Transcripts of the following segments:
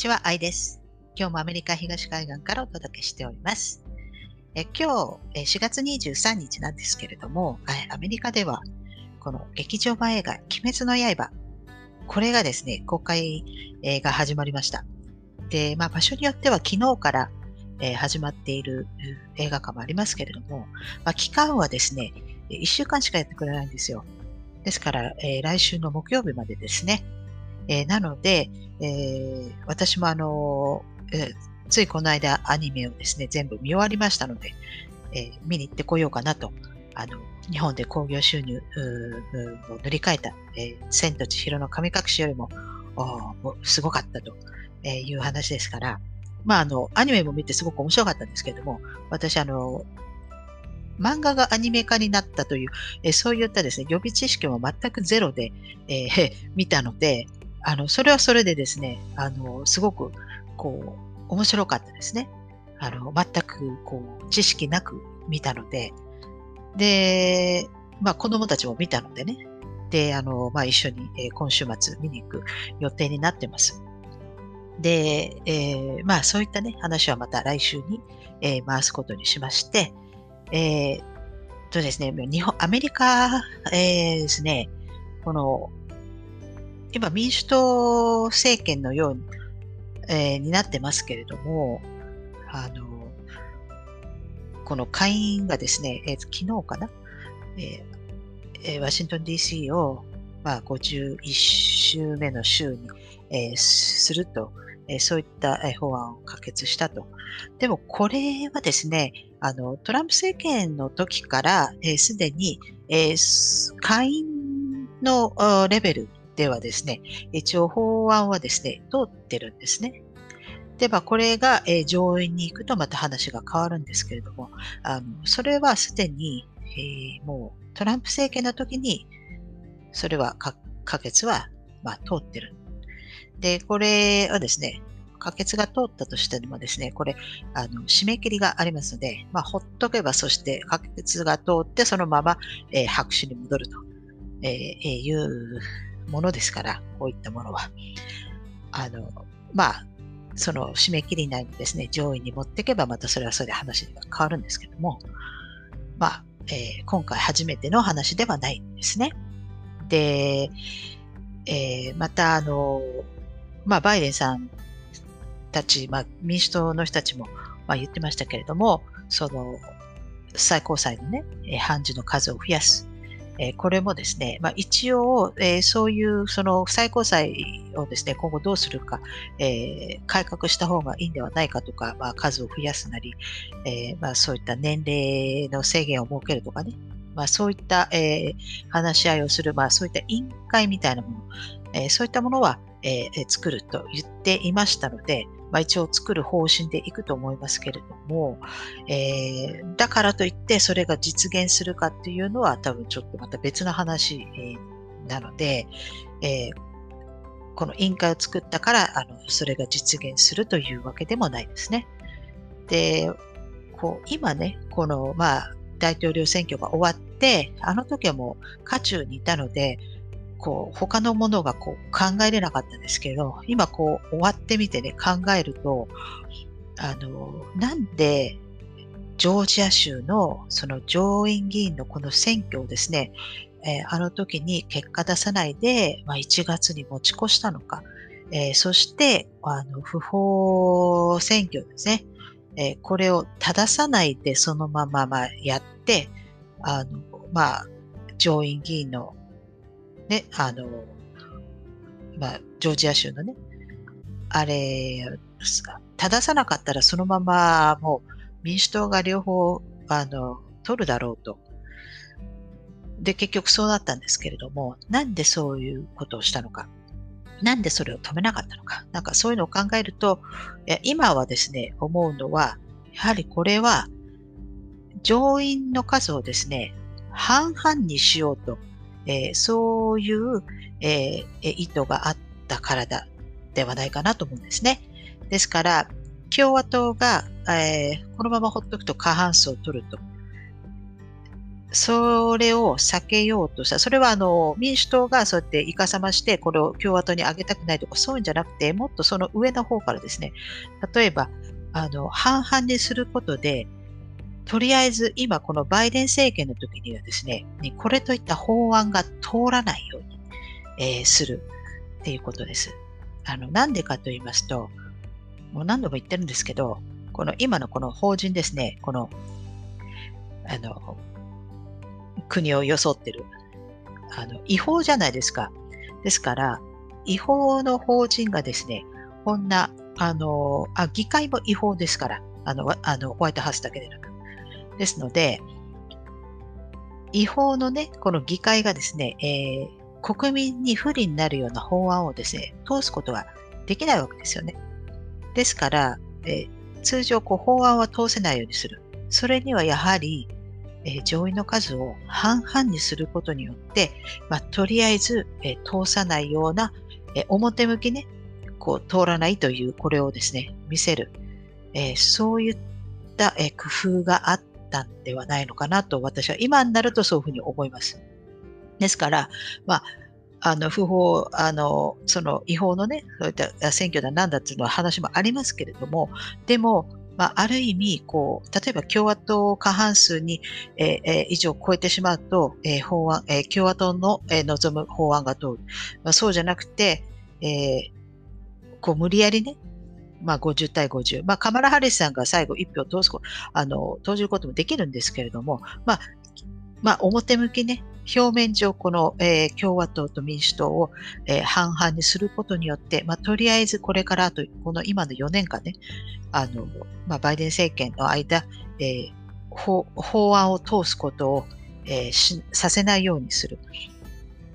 ちは、愛です。今日もアメリカ東海岸からお届けしております。え今日、4月23日なんですけれども、アメリカでは、この劇場版映画、鬼滅の刃、これがですね、公開が始まりました。で、まあ、場所によっては昨日から、え始まっている映画館もありますけれども、まあ、期間はですね、1週間しかやってくれないんですよ。ですから、えー、来週の木曜日までですね。えー、なので、えー、私もあの、えついこの間アニメをですね、全部見終わりましたので、え見に行ってこようかなと。あの、日本で興行収入を塗り替えた、え千と千尋の神隠しよりも、もすごかったという話ですから、まあ、あの、アニメも見てすごく面白かったんですけれども、私、あの、漫画がアニメ化になったという、えそういったですね、予備知識も全くゼロで、えー、見たので、あの、それはそれでですね、あの、すごく、こう、面白かったですね。あの、全く、こう、知識なく見たので、で、まあ、子供たちも見たのでね、で、あの、まあ、一緒に、え、今週末見に行く予定になってます。で、えー、まあ、そういったね、話はまた来週に、えー、回すことにしまして、えー、とですね、日本、アメリカ、えー、ですね、この、今民主党政権のように,、えー、になってますけれども、あの、この下院がですね、えー、昨日かな、えー、ワシントン DC を、まあ、51週目の週に、えー、すると、えー、そういった法案を可決したと。でもこれはですね、あのトランプ政権の時からすで、ー、に、えー、下院のレベルではですね、一応法案はですね、通ってるんですね。で、まあ、これが、え、上院に行くとまた話が変わるんですけれども、あのそれはすでに、えー、もうトランプ政権の時に、それは可決は、まあ、通ってる。で、これはですね、可決が通ったとしてもですね、これ、あの、締め切りがありますので、まあ、ほっとけば、そして可決が通って、そのまま、えー、白紙に戻ると、えー、いうものですから、こういったものは。あの、まあ、その締め切り内にですね、上位に持っていけば、またそれはそれで話が変わるんですけども、まあ、えー、今回初めての話ではないんですね。で、えー、また、あの、まあ、バイデンさんたち、まあ、民主党の人たちも、まあ、言ってましたけれども、その、最高裁のね、判事の数を増やす。えこれもですね、まあ、一応、えそういうその最高裁をですね、今後どうするか、え、改革した方がいいんではないかとか、まあ、数を増やすなり、え、まあ、そういった年齢の制限を設けるとかね、まあ、そういった、え、話し合いをする、まあ、そういった委員会みたいなもの、えそういったものは、え作ると言っていましたので、まあ、一応作る方針でいくと思いますけれども、えー、だからといってそれが実現するかっていうのは多分ちょっとまた別の話、なので、えー、この委員会を作ったからあのそれが実現するというわけでもないですね。で、こう今ね、このまあ大統領選挙が終わって、あの時はもう渦中にいたので、こう、他のものがこう考えれなかったんですけど、今こう終わってみてね、考えると、あの、なんで、ジョージア州のその上院議員のこの選挙をですね、えー、あの時に結果出さないで、まあ、1月に持ち越したのか、えー、そして、あの、不法選挙ですね、えー、これを正さないでそのまままあやって、あの、まあ、上院議員のね、あの、まあ、ジョージア州のね、あれ、正さなかったらそのままもう民主党が両方、あの、取るだろうと。で、結局そうなったんですけれども、なんでそういうことをしたのか。なんでそれを止めなかったのか。なんかそういうのを考えると、今はですね、思うのは、やはりこれは、上院の数をですね、半々にしようとえー、そういう、えー、意図があったからだではないかなと思うんですね。ですから、共和党が、えー、このままほっとくと過半数を取ると。それを避けようとした。それはあの民主党がそうやっていかさまして、これを共和党に上げたくないとか、そういうんじゃなくて、もっとその上の方からですね、例えば、あの、半々にすることで、とりあえず今このバイデン政権の時にはですね、これといった法案が通らないように、えー、するっていうことです。あの、なんでかと言いますと、もう何度も言ってるんですけど、この今のこの法人ですね、この、あの、国を装ってる。あの、違法じゃないですか。ですから、違法の法人がですね、こんな、あの、あ、議会も違法ですから、あの、あのホワイトハウスだけでなく。ですので、違法のね、この議会がですね、えー、国民に不利になるような法案をですね、通すことができないわけですよね。ですから、えー、通常こう法案は通せないようにする。それにはやはり、えー、上位の数を半々にすることによって、まあ、とりあえず、えー、通さないような、え、表向きね、こう通らないというこれをですね、見せる。えそういった、え工夫があったんではないのかなと私は今になるとそういうふうに思います。ですから、まあ、あの不法、あのその違法のね、そういった選挙だなんだっていうのは話もありますけれども、でも、まあ、ある意味、こう、例えば共和党過半数に、えー、以上超えてしまうと、えー、法案、えー、共和党の、えー、望む法案が通る。まあ、そうじゃなくて、えー、こう無理やりね、まあ、50対50。まあ、カマラ・ハリスさんが最後1票通すあの、投じることもできるんですけれども、まあ、まあ、表向きね、表面上この、えー、共和党と民主党を、えー、半々にすることによって、まあ、とりあえずこれからあと、この今の4年間ね、あの、まあ、バイデン政権の間、えー、法法案を通すことを、えー、しさせないようにする、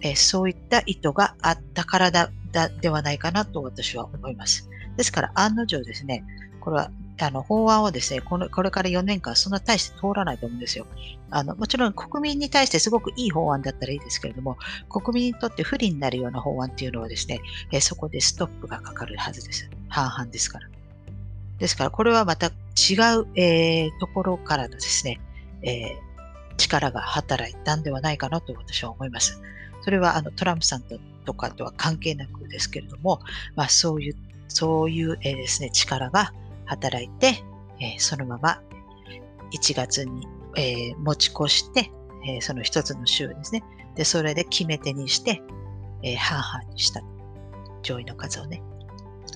えー、そういった意図があったからだだではないかなと私は思います。ですから案の定ですね、これはあの法案をですねこの、これから4年間そんな大して通らないと思うんですよ。あのもちろん国民に対してすごくいい法案だったらいいですけれども、国民にとって不利になるような法案っていうのはですね、えそこでストップがかかるはずです。半々ですから。ですから、これはまた違う、えー、ところからのですね、えー、力が働いたんではないかなと私は思います。それはあのトランプさんとかとは関係なくですけれども、まあ、そういう、そういう、えー、ですね、力が働いて、えー、そのまま1月に、えー、持ち越して、え、その一つの州ですね。で、それで決め手にして、え、半々にした。上位の数をね。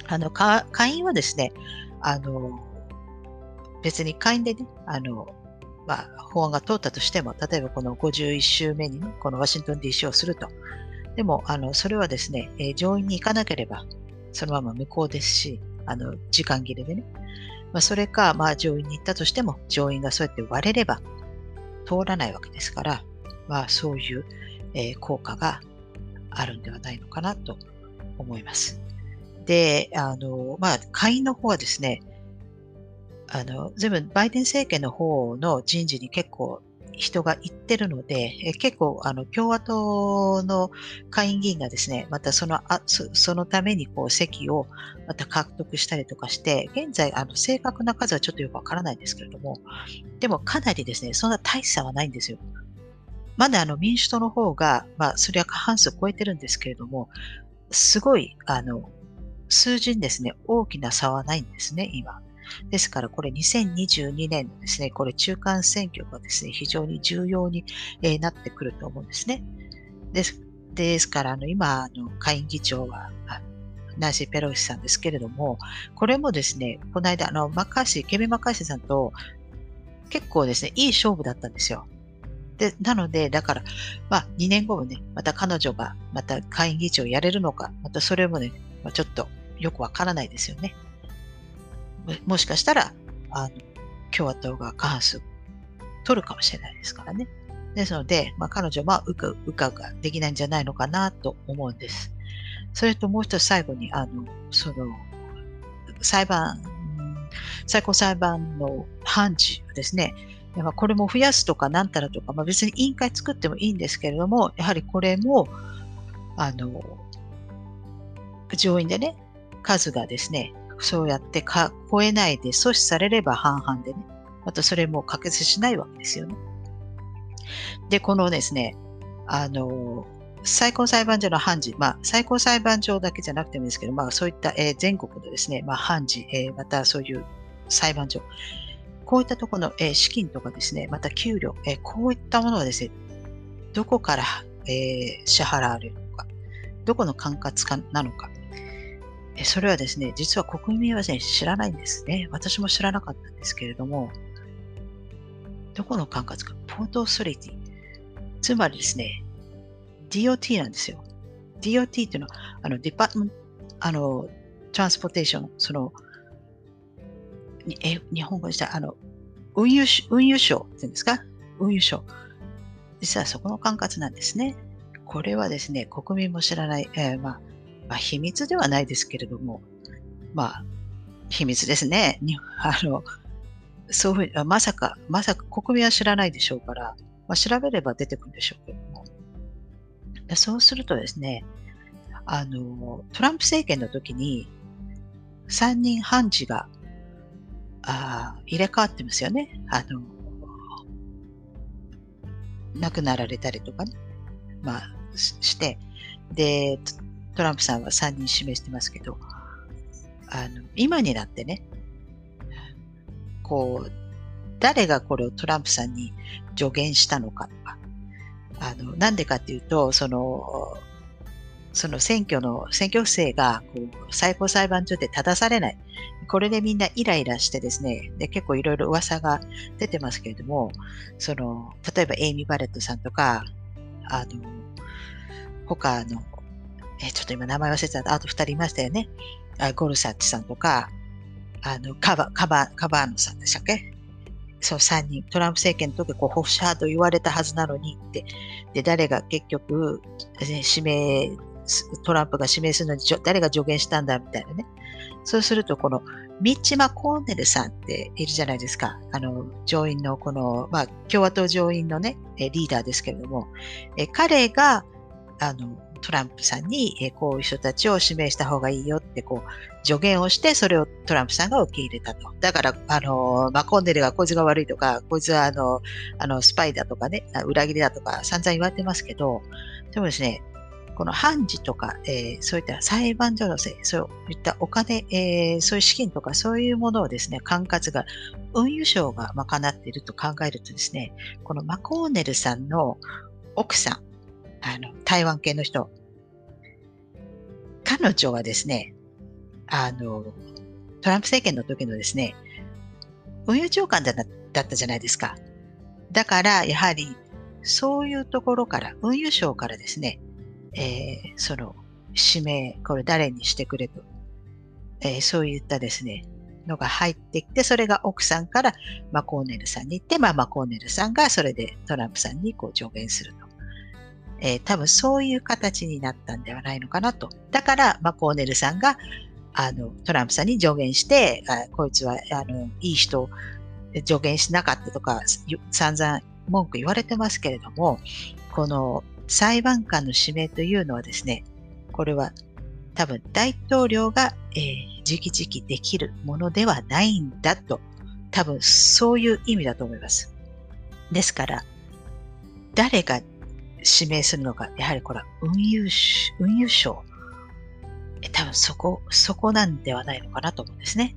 あの、会員はですね、あの、別に会員でね、あの、まあ、法案が通ったとしても、例えばこの51週目にね、このワシントン DC をすると。でも、あの、それはですね、え、上院に行かなければ、そのまま無効ですし、あの、時間切れでね。まあ、それか、まあ、上院に行ったとしても、上院がそうやって割れれば通らないわけですから、まあ、そういう、えー、効果があるんではないのかなと思います。で、あの、まあ、下院の方はですね、あの、全部バイデン政権の方の人事に結構人が行ってるので、え結構あの共和党の下院議員がですね、またそのあそそのためにこう席をまた獲得したりとかして、現在あの正確な数はちょっとよくわからないんですけれども、でもかなりですね、そんな大差はないんですよ。まだあの民主党の方が、まあ、それは過半数を超えてるんですけれども、すごい、あの、数字にですね、大きな差はないんですね、今。ですから、これ2022年のですね、これ中間選挙がですね、非常に重要に、えなってくると思うんですね。ですですから、あの今、あの下院議長は、ナンシー・ペロシさんですけれども、これもですね、この間、あのマッカーシー、ケビン・マッカーシーさんと結構ですね、いい勝負だったんですよ。で、なので、だから、まあ、2年後もね、また彼女が、また下院議長やれるのか、またそれもね、まあ、ちょっとよくわからないですよね。もしかしたら、あの、共和党が過半数取るかもしれないですからね。ですので、まあ、彼女はうかうかができないんじゃないのかなと思うんです。それともう一つ最後に、あの、その、裁判、最高裁判の判事ですね、これも増やすとかなんたらとか、まあ、別に委員会作ってもいいんですけれども、やはりこれも、あの、上院でね、数がですね、そうやってか超えないで阻止されれば半々でね、またそれも可決しないわけですよね。で、このですね、あの、最高裁判所の判事、まあ、最高裁判所だけじゃなくてもいいですけど、まあ、そういった、えー、全国のですね、まあ、判事、えー、またそういう裁判所、こういったところの、えー、資金とかですね、また給料、え、こういったものはですね、どこから、え、支払われるのか、どこの管轄かなのか、え、それはですね、実は国民は、ね、知らないんですね。私も知らなかったんですけれども、どこの管轄か、ポートオーソリティ。つまりですね、DOT なんですよ。DOT っていうのは、あの、デパートメント、あの、トランスポーテーション、その、え日本語にした、あの、運輸運輸省っていうんですか？運輸省。実はそこの管轄なんですね。これはですね、国民も知らない、えー、まあ、まあ、秘密ではないですけれども、まあ、秘密ですね。あの、そういう、まさか、まさか国民は知らないでしょうから、まあ、調べれば出てくるんでしょうけども。そうするとですね、あの、トランプ政権の時に、3人判事があ入れ替わってますよね。あの、亡くなられたりとかね、まあ、して、で、トランプさんは3人指名してますけど、あの、今になってね、こう、誰がこれをトランプさんに助言したのかとか、あの、なんでかっていうと、その、その選挙の、選挙不正がこう最高裁判所で正されない。これでみんなイライラしてですね、で結構いろいろ噂が出てますけれども、その、例えばエイミー・バレットさんとか、あの、他の、ちょっと今名前忘れちゃった、あと二人いましたよね。ゴルサッチさんとか、あの、カバ、カバ、カバーノさんでしたっけ？そう、3人、トランプ政権の時こう、保守派と言われたはずなのにって、で、誰が結局、指名、トランプが指名するのに誰が助言したんだみたいなね。そうすると、このミッチ・マコーネルさんっているじゃないですか。あの、上院のこの、まあ、共和党上院のね、リーダーですけれども、え彼が、あの、トランプさんに、えこういう人たちを指名した方がいいよってこう助言をして、それをトランプさんが受け入れたと。だから、あの、マコンデルがこいつが悪いとか、こいつはあの、あの、スパイだとかね、裏切りだとか散々言われてますけど、でもですね、この判事とか、えー、そういった裁判所のせい、そういったお金、えー、そういう資金とかそういうものをですね、管轄が運輸省が賄っていると考えるとですね、このマコーネルさんの奥さん、あの、台湾系の人。彼女はですね、あの、トランプ政権の時のですね、運輸長官だったじゃないですか。だから、やはり、そういうところから、運輸省からですね、えー、その、指名、これ誰にしてくれと、えー、そういったですね、のが入ってきて、それが奥さんからマコーネルさんに行って、まあ、マコーネルさんがそれでトランプさんにこう助言すると。えー、多分そういう形になったんではないのかなと。だから、まあ、コーネルさんが、あの、トランプさんに助言して、あこいつは、あの、いい人、助言しなかったとか、散々文句言われてますけれども、この裁判官の指名というのはですね、これは多分大統領が、えー、直々できるものではないんだと、多分そういう意味だと思います。ですから、誰が指名するのが、やはりこれは運輸運輸省。多分そこ、そこなんではないのかなと思うんですね。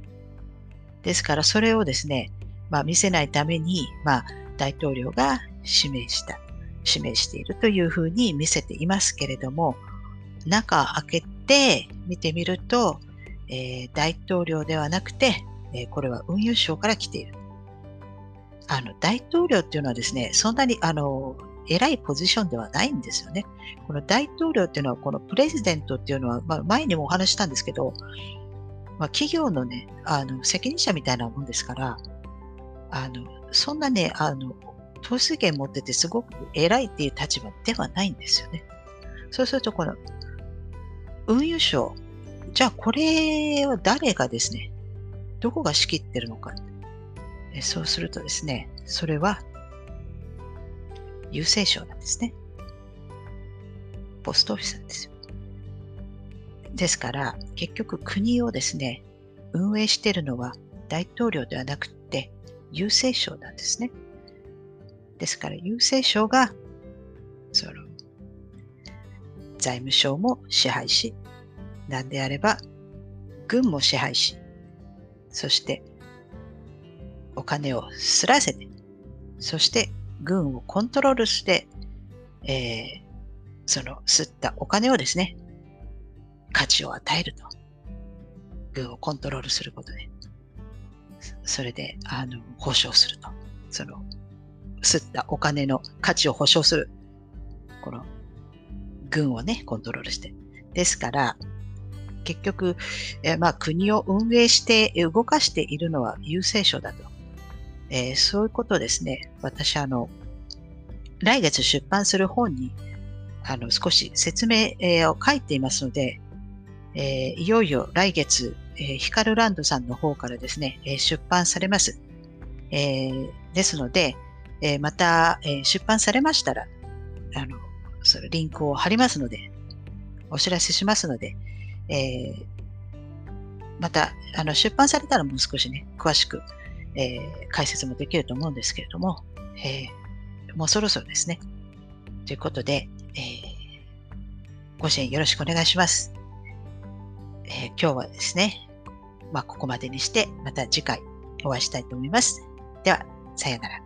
ですからそれをですね、まあ見せないために、まあ大統領が指名した、指名しているというふうに見せていますけれども、中を開けて見てみると、えー、大統領ではなくて、えー、これは運輸省から来ている。あの、大統領っていうのはですね、そんなに、あの、偉いポジションではないんですよね。この大統領っていうのは、このプレジデントっていうのは、まあ、前にもお話したんですけど、まあ、企業のね、あの、責任者みたいなもんですから、あの、そんなね、あの、統数権持っててすごく偉いっていう立場ではないんですよね。そうすると、この、運輸省、じゃあこれは誰がですね、どこが仕切ってるのか。そうするとですね、それは郵政省なんですね。ポストオフィスなんですよ。ですから、結局国をですね、運営しているのは大統領ではなくて郵政省なんですね。ですから、郵政省が、その、財務省も支配し、なんであれば、軍も支配し、そして、お金をすらせて、そして軍をコントロールして、えー、その吸ったお金をですね、価値を与えると。軍をコントロールすることで。それで、あの、保証すると。その、吸ったお金の価値を保証する。この、軍をね、コントロールして。ですから、結局、えまあ、国を運営して動かしているのは郵政省だと。えー、そういうことですね。私、あの、来月出版する本に、あの、少し説明、えー、を書いていますので、えー、いよいよ来月、えー、ヒカルランドさんの方からですね、え、出版されます。え、ですので、え、また、え、出版されましたら、あの、そのリンクを貼りますので、お知らせしますので、え、また、あの、出版されたらもう少しね、詳しく、えー、解説もできると思うんですけれども、えー、もうそろそろですね。ということで、えー、ご支援よろしくお願いします。え、今日はですね、まあ、ここまでにして、また次回お会いしたいと思います。では、さようなら。